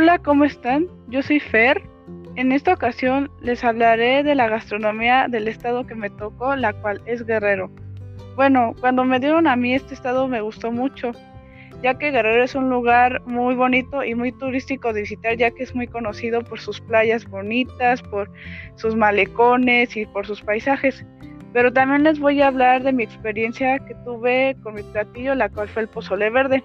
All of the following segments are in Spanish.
Hola, ¿cómo están? Yo soy Fer. En esta ocasión les hablaré de la gastronomía del estado que me tocó, la cual es Guerrero. Bueno, cuando me dieron a mí este estado me gustó mucho, ya que Guerrero es un lugar muy bonito y muy turístico de visitar, ya que es muy conocido por sus playas bonitas, por sus malecones y por sus paisajes. Pero también les voy a hablar de mi experiencia que tuve con mi platillo, la cual fue el pozole verde.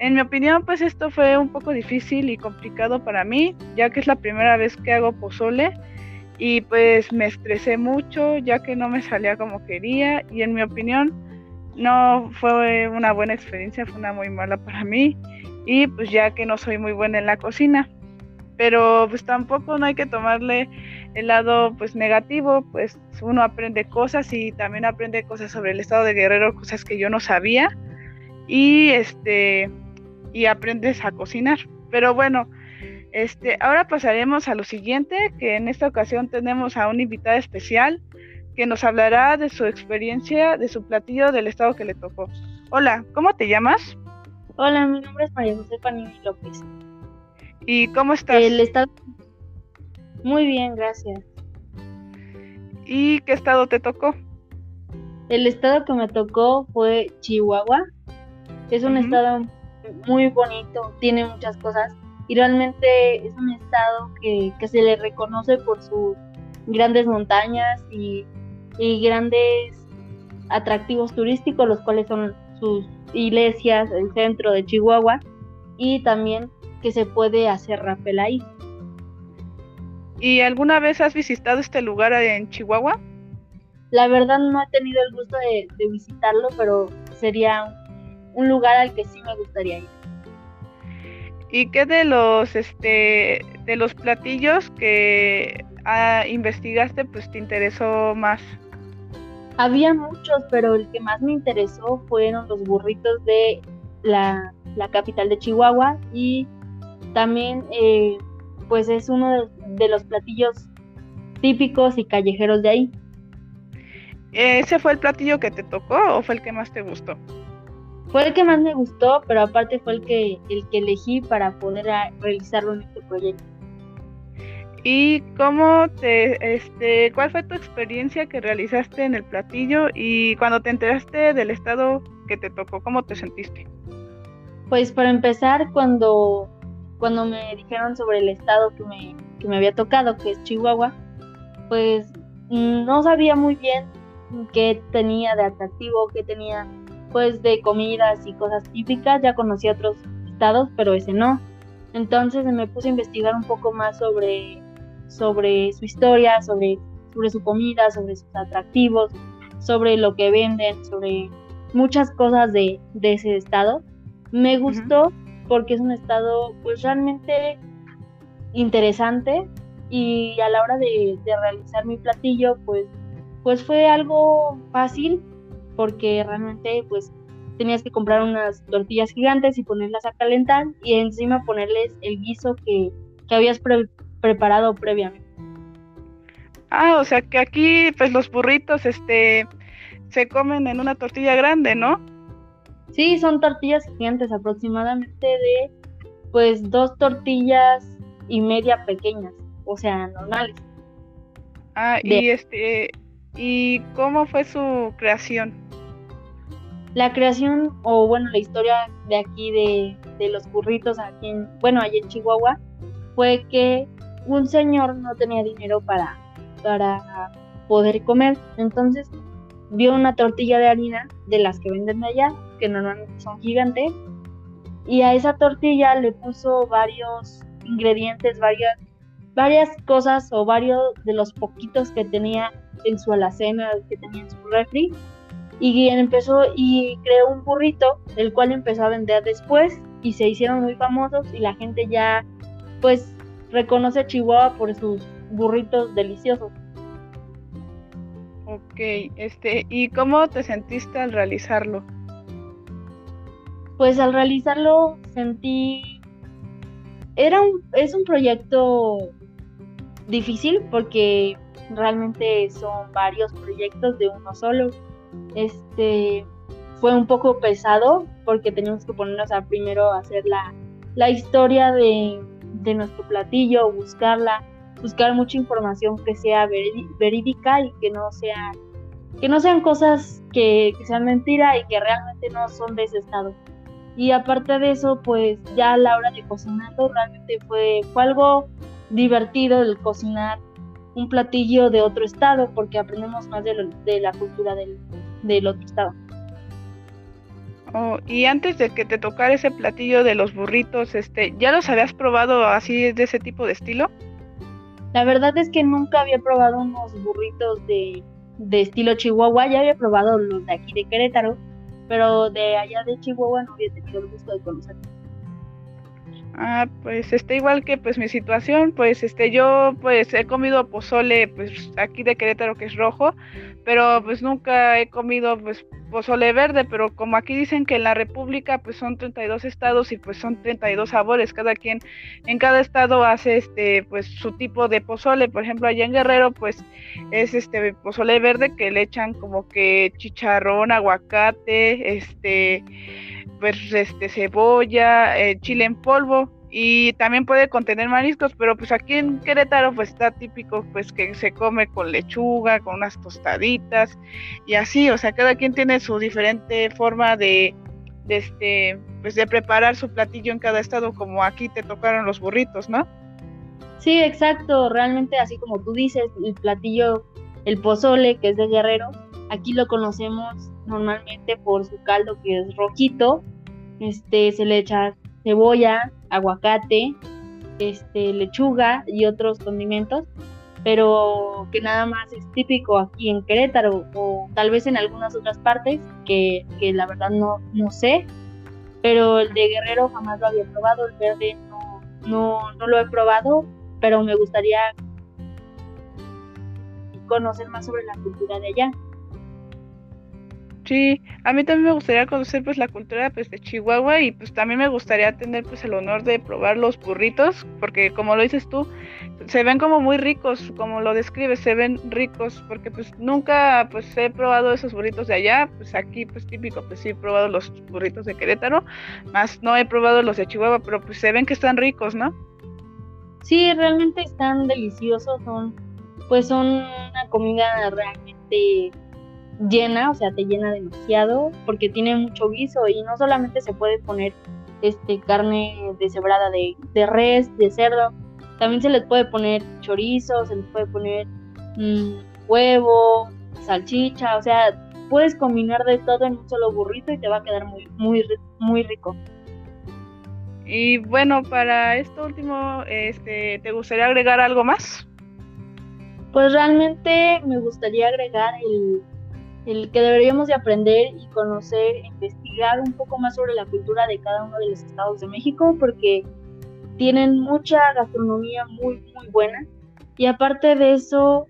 En mi opinión, pues esto fue un poco difícil y complicado para mí, ya que es la primera vez que hago pozole y pues me estresé mucho, ya que no me salía como quería y en mi opinión no fue una buena experiencia, fue una muy mala para mí y pues ya que no soy muy buena en la cocina. Pero pues tampoco no hay que tomarle el lado pues negativo, pues uno aprende cosas y también aprende cosas sobre el estado de Guerrero, cosas que yo no sabía. Y este y aprendes a cocinar. Pero bueno, este, ahora pasaremos a lo siguiente, que en esta ocasión tenemos a un invitado especial que nos hablará de su experiencia, de su platillo del estado que le tocó. Hola, ¿cómo te llamas? Hola, mi nombre es María José Panini López. ¿Y cómo estás? El estado... Muy bien, gracias. ¿Y qué estado te tocó? El estado que me tocó fue Chihuahua. Es un estado muy bonito, tiene muchas cosas y realmente es un estado que, se le reconoce por sus grandes montañas y, grandes atractivos turísticos, los cuales son sus iglesias, el centro de Chihuahua y también que se puede hacer rappel ahí. ¿Y alguna vez has visitado este lugar en Chihuahua? La verdad no he tenido el gusto de, de visitarlo, pero sería un lugar al que sí me gustaría ir. ¿Y qué de los este de los platillos que ah, investigaste pues te interesó más? Había muchos, pero el que más me interesó fueron los burritos de la, capital de Chihuahua y también eh, pues es uno de los platillos típicos y callejeros de ahí. ¿Ese fue el platillo que te tocó o fue el que más te gustó? Fue el que más me gustó, pero aparte fue el que, el que elegí para poder realizarlo en este proyecto. ¿Y cómo te, este, cuál fue tu experiencia que realizaste en el platillo y cuando te enteraste del estado que te tocó, cómo te sentiste? Pues para empezar, cuando, cuando me dijeron sobre el estado que me, que me había tocado, que es Chihuahua, pues no sabía muy bien qué tenía de atractivo, qué tenía pues de comidas y cosas típicas, ya conocí otros estados, pero ese no. Entonces me puse a investigar un poco más sobre, sobre su historia, sobre, sobre su comida, sobre sus atractivos, sobre lo que venden, sobre muchas cosas de, ese estado. Me gustó porque es un estado pues realmente interesante y a la hora de, de realizar mi platillo pues, pues fue algo fácil porque realmente pues tenías que comprar unas tortillas gigantes y ponerlas a calentar y encima ponerles el guiso que, habías preparado previamente. Ah, o sea que aquí pues los burritos este se comen en una tortilla grande, ¿no? Sí, son tortillas gigantes aproximadamente de pues dos tortillas y media pequeñas, o sea, normales. Ah, y este ¿y cómo fue su creación? La creación, o bueno, la historia de aquí de, los burritos aquí en, bueno, allá en Chihuahua, fue que un señor no tenía dinero para, para poder comer. Entonces vio una tortilla de harina de las que venden allá, que normalmente son gigantes, y a esa tortilla le puso varios ingredientes, varias, varias cosas o varios de los poquitos que tenía en su alacena, que tenía en su refri, y empezó y creó un burrito, el cual empezó a vender después y se hicieron muy famosos y la gente ya pues reconoce a Chihuahua por sus burritos deliciosos. Ok, este, ¿y cómo te sentiste al realizarlo? Pues al realizarlo sentí era un es un proyecto difícil porque realmente son varios proyectos de uno solo este fue un poco pesado porque teníamos que ponernos a primero hacer la, la historia de, de nuestro platillo, buscarla, buscar mucha información que sea verídica y que no sea que no sean cosas que, sean mentira y que realmente no son de ese estado. Y aparte de eso, pues ya a la hora de cocinarlo realmente fue, fue algo divertido el cocinar un platillo de otro estado porque aprendemos más de, de la cultura del, del, otro estado. Oh, y antes de que te tocara ese platillo de los burritos, este, ¿ya los habías probado así de ese tipo de estilo? La verdad es que nunca había probado unos burritos de, de estilo Chihuahua, ya había probado los de aquí de Querétaro, pero de allá de Chihuahua no había tenido el gusto de conocerlos. Ah, pues está igual que pues mi situación, pues este yo pues he comido pozole pues aquí de Querétaro que es rojo, pero pues nunca he comido pues pozole verde, pero como aquí dicen que en la República pues son 32 estados y pues son 32 sabores, cada quien en cada estado hace este pues su tipo de pozole, por ejemplo, allá en Guerrero pues es este pozole verde que le echan como que chicharrón, aguacate, este pues este cebolla, eh, chile en polvo y también puede contener mariscos, pero pues aquí en Querétaro pues está típico pues que se come con lechuga, con unas tostaditas y así, o sea, cada quien tiene su diferente forma de, de este pues de preparar su platillo en cada estado como aquí te tocaron los burritos, ¿no? Sí, exacto, realmente así como tú dices, el platillo el pozole que es de Guerrero, aquí lo conocemos normalmente por su caldo que es rojito, este se le echa cebolla, aguacate, este, lechuga y otros condimentos, pero que nada más es típico aquí en Querétaro o tal vez en algunas otras partes que, que la verdad no, no sé, pero el de Guerrero jamás lo había probado, el verde no, no, no lo he probado, pero me gustaría conocer más sobre la cultura de allá. Sí, a mí también me gustaría conocer pues la cultura pues de Chihuahua y pues también me gustaría tener pues el honor de probar los burritos, porque como lo dices tú, se ven como muy ricos, como lo describes, se ven ricos, porque pues nunca pues he probado esos burritos de allá, pues aquí pues típico, pues sí he probado los burritos de Querétaro, más no he probado los de Chihuahua, pero pues se ven que están ricos, ¿no? Sí, realmente están deliciosos, son pues son una comida realmente llena, o sea, te llena demasiado porque tiene mucho guiso y no solamente se puede poner este carne deshebrada de, de res, de cerdo, también se les puede poner chorizo, se les puede poner mm, huevo, salchicha, o sea, puedes combinar de todo en un solo burrito y te va a quedar muy, muy, muy rico. Y bueno, para esto último, este, ¿te gustaría agregar algo más? Pues realmente me gustaría agregar el, el que deberíamos de aprender y conocer, investigar un poco más sobre la cultura de cada uno de los estados de México, porque tienen mucha gastronomía muy, muy buena. Y aparte de eso,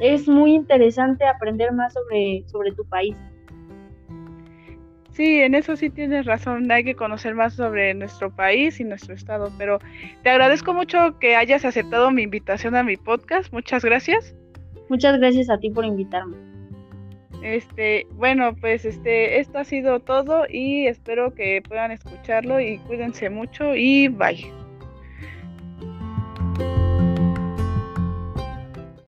es muy interesante aprender más sobre, sobre tu país. Sí, en eso sí tienes razón, hay que conocer más sobre nuestro país y nuestro estado, pero te agradezco mucho que hayas aceptado mi invitación a mi podcast, muchas gracias. Muchas gracias a ti por invitarme. Este, bueno, pues este, esto ha sido todo y espero que puedan escucharlo y cuídense mucho y bye.